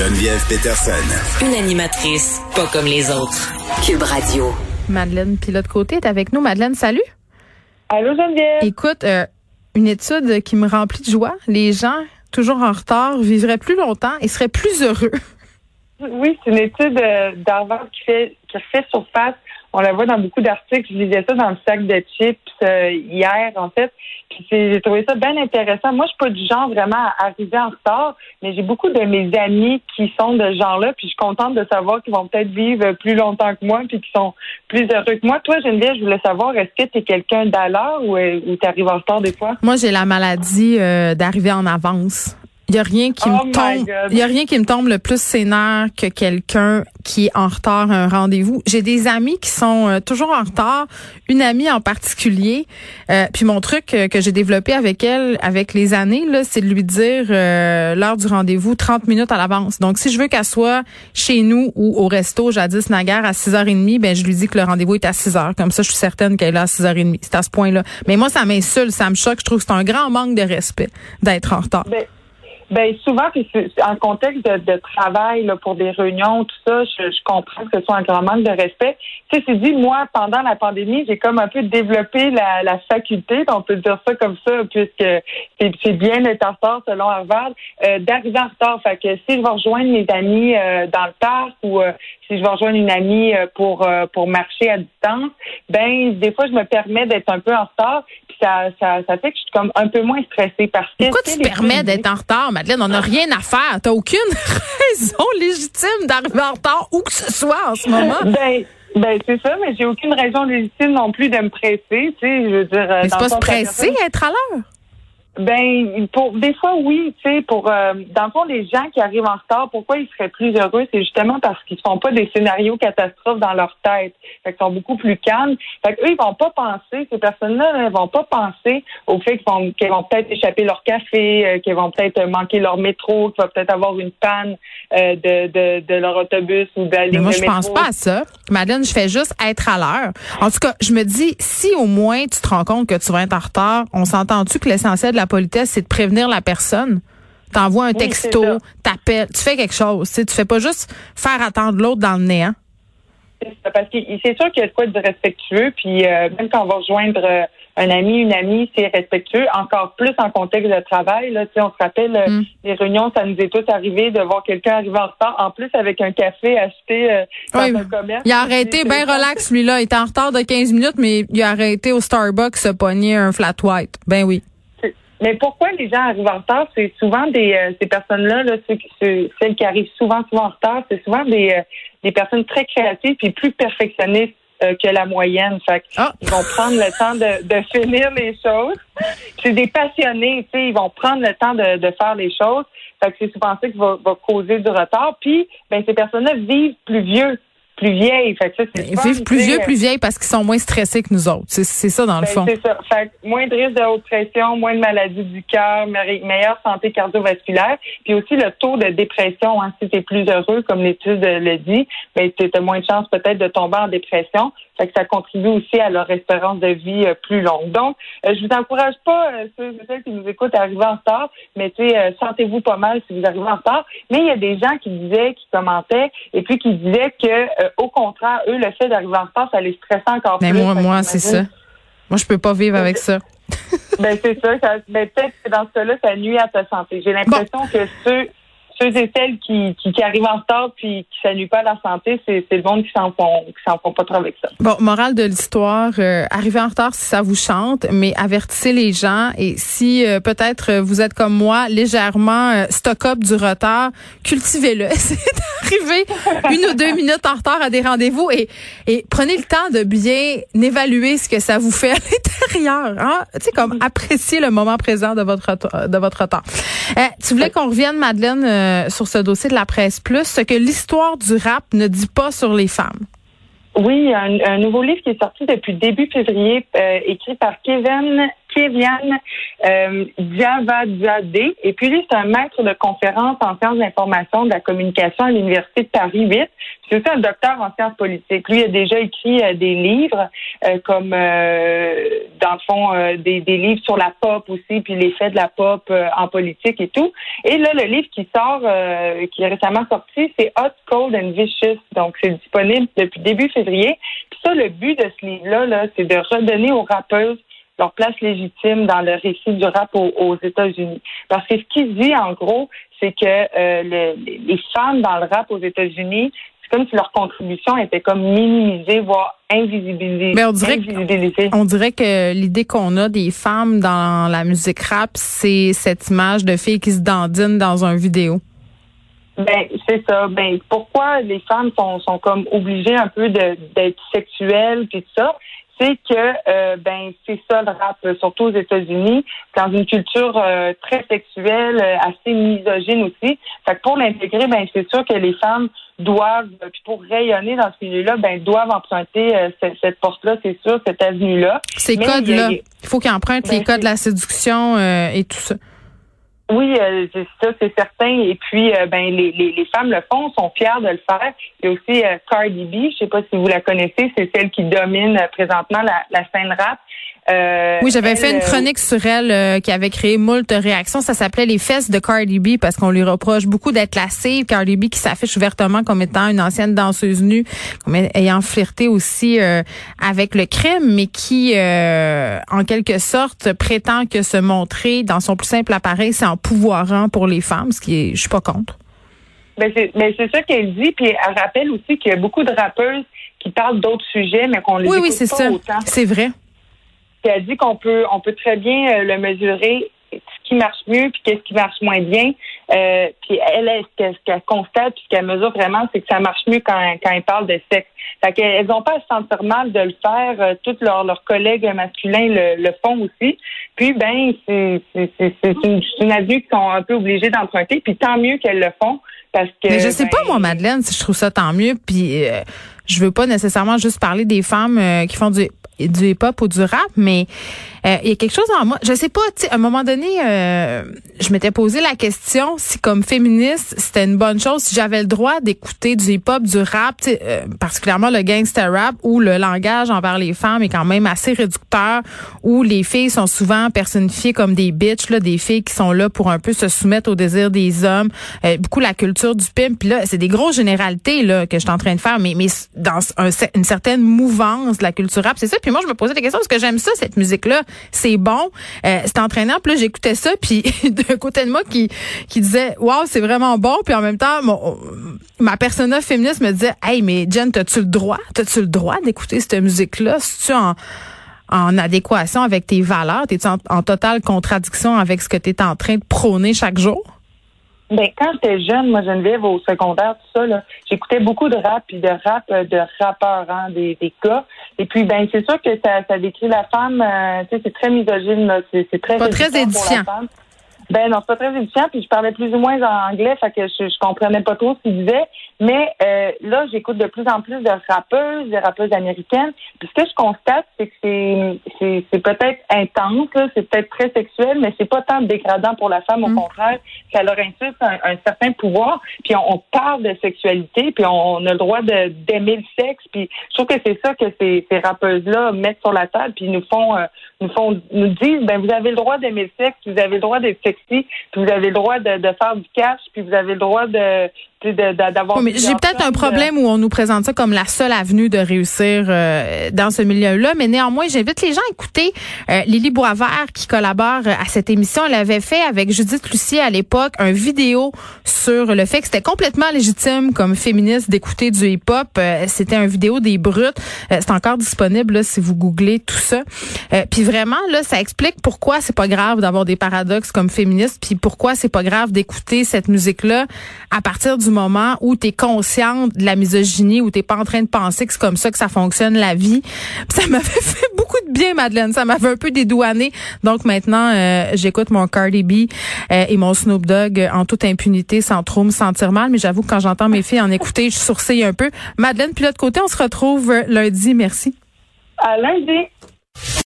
Geneviève Peterson. Une animatrice pas comme les autres. Cube Radio. Madeleine Pilote Côté est avec nous. Madeleine, salut. Allô Geneviève. Écoute, euh, une étude qui me remplit de joie. Les gens toujours en retard vivraient plus longtemps et seraient plus heureux. Oui, c'est une étude euh, d'Harvard qui fait qui refait surface on la voit dans beaucoup d'articles. Je lisais ça dans le sac de chips euh, hier, en fait. Puis j'ai trouvé ça bien intéressant. Moi, je suis pas du genre vraiment à arriver en retard, mais j'ai beaucoup de mes amis qui sont de ce genre-là. Puis je suis contente de savoir qu'ils vont peut-être vivre plus longtemps que moi, puis qu'ils sont plus heureux que moi. Toi, Geneviève, je voulais savoir, est-ce que tu es quelqu'un d'à l'heure ou, euh, ou tu arrives en retard des fois? Moi, j'ai la maladie d'arriver en avance. Il y a rien qui Oh me tombe. Il y a rien qui me tombe le plus sénère que quelqu'un qui est en retard à un rendez-vous. J'ai des amis qui sont euh, toujours en retard. Une amie en particulier. Euh, puis mon truc euh, que j'ai développé avec elle, avec les années, là, c'est de lui dire euh, l'heure du rendez-vous 30 minutes à l'avance. Donc si je veux qu'elle soit chez nous ou au resto jadis naguère à 6h30, ben je lui dis que le rendez-vous est à 6h. Comme ça, je suis certaine qu'elle est là à 6h30. C'est à ce point-là. Mais moi, ça m'insulte, ça me choque. Je trouve que c'est un grand manque de respect d'être en retard. Ben, ben souvent, puis en contexte de, de travail là, pour des réunions, tout ça, je, je comprends que ce soit un grand manque de respect. Tu sais, c'est dit, moi, pendant la pandémie, j'ai comme un peu développé la, la faculté, on peut dire ça comme ça, puisque c'est bien d'être en retard selon Harvard, euh, d'arriver en retard. Fait que si je vais rejoindre mes amis euh, dans le parc ou euh, si je vais rejoindre une amie euh, pour euh, pour marcher à distance, ben des fois je me permets d'être un peu en retard, puis ça, ça, ça fait que je suis comme un peu moins stressée parce que Pourquoi tu te permets d'être en retard, Madeleine? On n'a rien à faire. T'as aucune raison légitime d'arriver en retard où que ce soit en ce moment. Ben, ben c'est ça, mais j'ai aucune raison légitime non plus de me presser, tu sais, je veux dire. euh, Mais c'est pas se presser, personne- être à l'heure. Ben, pour des fois, oui, tu sais, pour euh, dans le fond, les gens qui arrivent en retard, pourquoi ils seraient plus heureux, c'est justement parce qu'ils font pas des scénarios catastrophes dans leur tête. Fait qu'ils sont beaucoup plus calmes. Fait qu'eux, ils vont pas penser, ces personnes-là, là, elles vont pas penser au fait qu'ils vont, qu'ils vont peut-être échapper leur café, euh, qu'ils vont peut-être manquer leur métro, qu'il va peut-être avoir une panne euh, de, de, de leur autobus ou de la ligne Mais moi, de je métro. pense pas à ça. Madeleine, je fais juste être à l'heure. En tout cas, je me dis, si au moins tu te rends compte que tu vas être en retard, on s'entend-tu que l'essentiel de la politesse, c'est de prévenir la personne? T'envoies un Oui, texto, c'est t'appelles, tu fais quelque chose. Tu sais, tu fais pas juste faire attendre l'autre dans le néant. C'est ça, Parce que c'est sûr qu'il y a de quoi de respectueux, puis euh, même quand on va rejoindre euh, un ami, une amie, c'est respectueux, encore plus en contexte de travail. Là, on se rappelle, euh, Mm. les réunions, ça nous est tous arrivé de voir quelqu'un arriver en retard, en plus avec un café acheté euh, dans Oui, un commerce. Il a arrêté C'est- bien relax, lui-là. Il était en retard de 15 minutes, mais il a arrêté au Starbucks se pogner un flat white. Ben oui. Mais pourquoi les gens arrivent en retard? C'est souvent des euh, ces personnes-là, là, ceux qui- ceux- celles qui arrivent souvent, souvent en retard, c'est souvent des, euh, des personnes très créatives puis plus perfectionnistes euh, que la moyenne. Fait Ah. ils vont prendre le temps de, de finir les choses. C'est des passionnés, tu sais, ils vont prendre le temps de, de faire les choses. Fait que c'est souvent ça qui va, va causer du retard. Puis, ben, ces personnes-là vivent plus vieux, plus vieilles. Fait que ça, c'est Ils souvent, vivent plus vieux, plus vieilles parce qu'ils sont moins stressés que nous autres. C'est c'est ça, dans le ben, fond. c'est ça. Fait que moins de risque de haute pression, moins de maladies du cœur, me- meilleure santé cardiovasculaire, puis aussi le taux de dépression. Hein, si tu es plus heureux, comme l'étude le dit, ben, tu as moins de chances peut-être de tomber en dépression. Fait que ça contribue aussi à leur espérance de vie euh, plus longue. Donc, euh, je vous encourage pas, euh, ceux et celles qui nous écoutent, à arriver en retard, mais tu sais, euh, sentez-vous pas mal si vous arrivez en retard. Mais il y a des gens qui disaient, qui commentaient, et puis qui disaient que, au contraire, eux, le fait d'arriver en retard, ça les stressait encore Mais plus. moi, Fait que moi, c'est ça. Moi, je peux pas vivre avec ça. ben, c'est ça. ça ben, peut-être que dans ce cas-là, ça nuit à ta santé. J'ai l'impression que ceux, ceux et celles qui, qui, qui arrivent en retard puis qui nuit pas à la santé, c'est, le monde qui s'en font, qui s'en font pas trop avec ça. Bon, morale de l'histoire, euh, arrivez en retard si ça vous chante, mais avertissez les gens et si euh, peut-être euh, vous êtes comme moi légèrement euh, stock-up du retard, cultivez-le. C'est d'arriver une ou deux minutes en retard à des rendez-vous et, et prenez le temps de bien évaluer ce que ça vous fait à l'intérieur. Hein? Tu sais, comme apprécier le moment présent de votre retard- de votre retard. Euh, tu voulais qu'on revienne, Madeleine, euh, sur ce dossier de la presse plus, ce que l'histoire du rap ne dit pas sur les femmes. Oui, un, un nouveau livre qui est sorti depuis début février, euh, écrit par Kevin Kévian euh. Et puis lui, c'est un maître de conférence en sciences d'information de la communication à l'Université de Paris 8. C'est aussi un docteur en sciences politiques. Lui a déjà écrit euh, des livres, euh, comme euh, dans le fond, des, des, livres sur la pop aussi, puis l'effet de la pop en politique et tout. Et là, le livre qui sort, qui est récemment sorti, c'est Hot, Cold and Vicious. Donc, c'est disponible depuis début février. Puis ça, le but de ce livre-là, -là, c'est de redonner aux rappeuses leur place légitime dans le récit du rap aux, États-Unis. Parce que ce qu'il dit, en gros, c'est que euh, les femmes dans le rap aux États-Unis, c'est comme si leur contribution était comme minimisée, voire invisibilisée. Mais on dirait, Que, on dirait que l'idée qu'on a des femmes dans la musique rap, c'est cette image de filles qui se dandinent dans un vidéo. Ben, c'est ça. Ben, pourquoi les femmes sont, sont comme obligées un peu d'être sexuelles puis tout ça? C'est que euh, ben c'est ça le rap, surtout aux États-Unis, dans une culture euh, très sexuelle, euh, assez misogyne aussi. Fait que pour l'intégrer, ben c'est sûr que les femmes doivent, puis pour rayonner dans ce milieu-là, ben doivent emprunter cette, porte-là, c'est sûr, cette avenue-là. Ces codes-là, il faut qu'ils empruntent les ben, codes de la séduction et tout ça. Oui, euh, ça, c'est certain. Et puis, euh, ben, les, les, les, femmes le font, sont fières de le faire. Il y a aussi euh, Cardi B, je sais pas si vous la connaissez, c'est celle qui domine présentement la, la scène rap. Euh, oui, j'avais fait une euh, chronique sur elle euh, qui avait créé moult réactions. Ça s'appelait Les fesses de Cardi B parce qu'on lui reproche beaucoup d'être lassée. Cardi B qui s'affiche ouvertement comme étant une ancienne danseuse nue, comme ayant flirté aussi avec le crime, mais qui, en quelque sorte, prétend que se montrer dans son plus simple appareil, c'est en pouvoirant pour les femmes, ce qui est, je suis pas contre. Ben c'est ben ça qu'elle dit, puis elle rappelle aussi qu'il y a beaucoup de rappeuses qui parlent d'autres sujets, mais qu'on les oui, oui, c'est ça. C'est vrai. Puis elle dit qu'on peut, on peut très bien euh, le mesurer ce qui marche mieux puis qu'est-ce qui marche moins bien. Euh, puis elle, ce qu'elle constate puis ce qu'elle mesure vraiment, c'est que ça marche mieux quand, quand elle parle de sexe. Fait qu'elles n'ont pas à se sentir mal de le faire. Euh, tous leurs, leurs collègues masculins le, le font aussi. Puis ben, c'est, c'est, c'est, une, une avenue qu'ils sont un peu obligés d'emprunter. Puis tant mieux qu'elles le font. Parce que, Mais je sais pas, ben, moi, Madeleine, si je trouve ça tant mieux. Puis euh, je veux pas nécessairement juste parler des femmes qui font du du hip-hop ou du rap, mais euh, il y a quelque chose en moi. Je sais pas, à un moment donné, euh, je m'étais posé la question si comme féministe, c'était une bonne chose, si j'avais le droit d'écouter du hip-hop, du rap, euh, particulièrement le gangster rap, où le langage envers les femmes est quand même assez réducteur, où les filles sont souvent personnifiées comme des bitches, là, des filles qui sont là pour un peu se soumettre aux désirs des hommes, beaucoup la culture du pimp. Puis là, c'est des grosses généralités là que je suis en train de faire, mais, mais dans une certaine mouvance de la culture rap, c'est ça. Puis moi, je me posais des questions parce que j'aime ça, cette musique-là c'est bon, euh, c'est entraînant. Puis là, j'écoutais ça, puis d'un côté de moi qui qui disait, waouh, c'est vraiment bon. Puis en même temps, mon, ma persona féministe me disait, hey, mais Jen, t'as-tu le droit, t'as-tu le droit d'écouter cette musique-là? Si tu en en adéquation avec tes valeurs? T'es-tu en, en, totale contradiction avec ce que tu es en train de prôner chaque jour? Ben, quand j'étais jeune, moi, Geneviève, au secondaire, tout ça, là, j'écoutais beaucoup de rap, puis de rap euh, de rappeurs, hein, des, des gars. Et puis, ben, c'est sûr que ça, ça décrit la femme, euh, tu sais, c'est très misogyne, là, c'est, très... Pas très édifiant. Ben non, c'est pas très édifiant, puis je parlais plus ou moins en anglais, fait que je, je comprenais pas trop ce qu'il disait. Mais euh, là, j'écoute de plus en plus de rappeuses, de rappeuses américaines. Puis ce que je constate, c'est que c'est, c'est, peut-être intense, c'est peut-être très sexuel, mais c'est pas tant dégradant pour la femme. Au mm. contraire, ça leur insulte un, certain pouvoir. Puis on, parle de sexualité, puis on, a le droit de, d'aimer le sexe. Puis je trouve que c'est ça que ces, ces rappeuses-là mettent sur la table, puis nous font, euh, nous font, nous disent, ben vous avez le droit d'aimer le sexe, vous avez le droit d'être puis vous avez le droit de, de faire du cash, puis vous avez le droit de d'avoir. j'ai peut-être un problème où on nous présente ça comme la seule avenue de réussir euh, dans ce milieu-là, mais néanmoins, j'invite les gens à écouter euh, Lily Boisvert qui collabore à cette émission. Elle avait fait avec Judith Lucier à l'époque un vidéo sur le fait que c'était complètement légitime comme féministe d'écouter du hip-hop. Euh, c'était un vidéo des brutes. c'est encore disponible là, si vous googlez tout ça. puis vraiment là, ça explique pourquoi c'est pas grave d'avoir des paradoxes comme féministe, puis pourquoi c'est pas grave d'écouter cette musique-là à partir du moment où tu es consciente de la misogynie, où tu pas en train de penser que c'est comme ça que ça fonctionne la vie. ça m'avait fait beaucoup de bien, Madeleine. Ça m'avait un peu dédouané. Donc maintenant, euh, j'écoute mon Cardi B euh, et mon Snoop Dogg en toute impunité, sans trop me sentir mal. Mais j'avoue que quand j'entends mes filles en écouter, je sourcille un peu. Madeleine, puis l'autre côté, on se retrouve lundi. Merci. À lundi.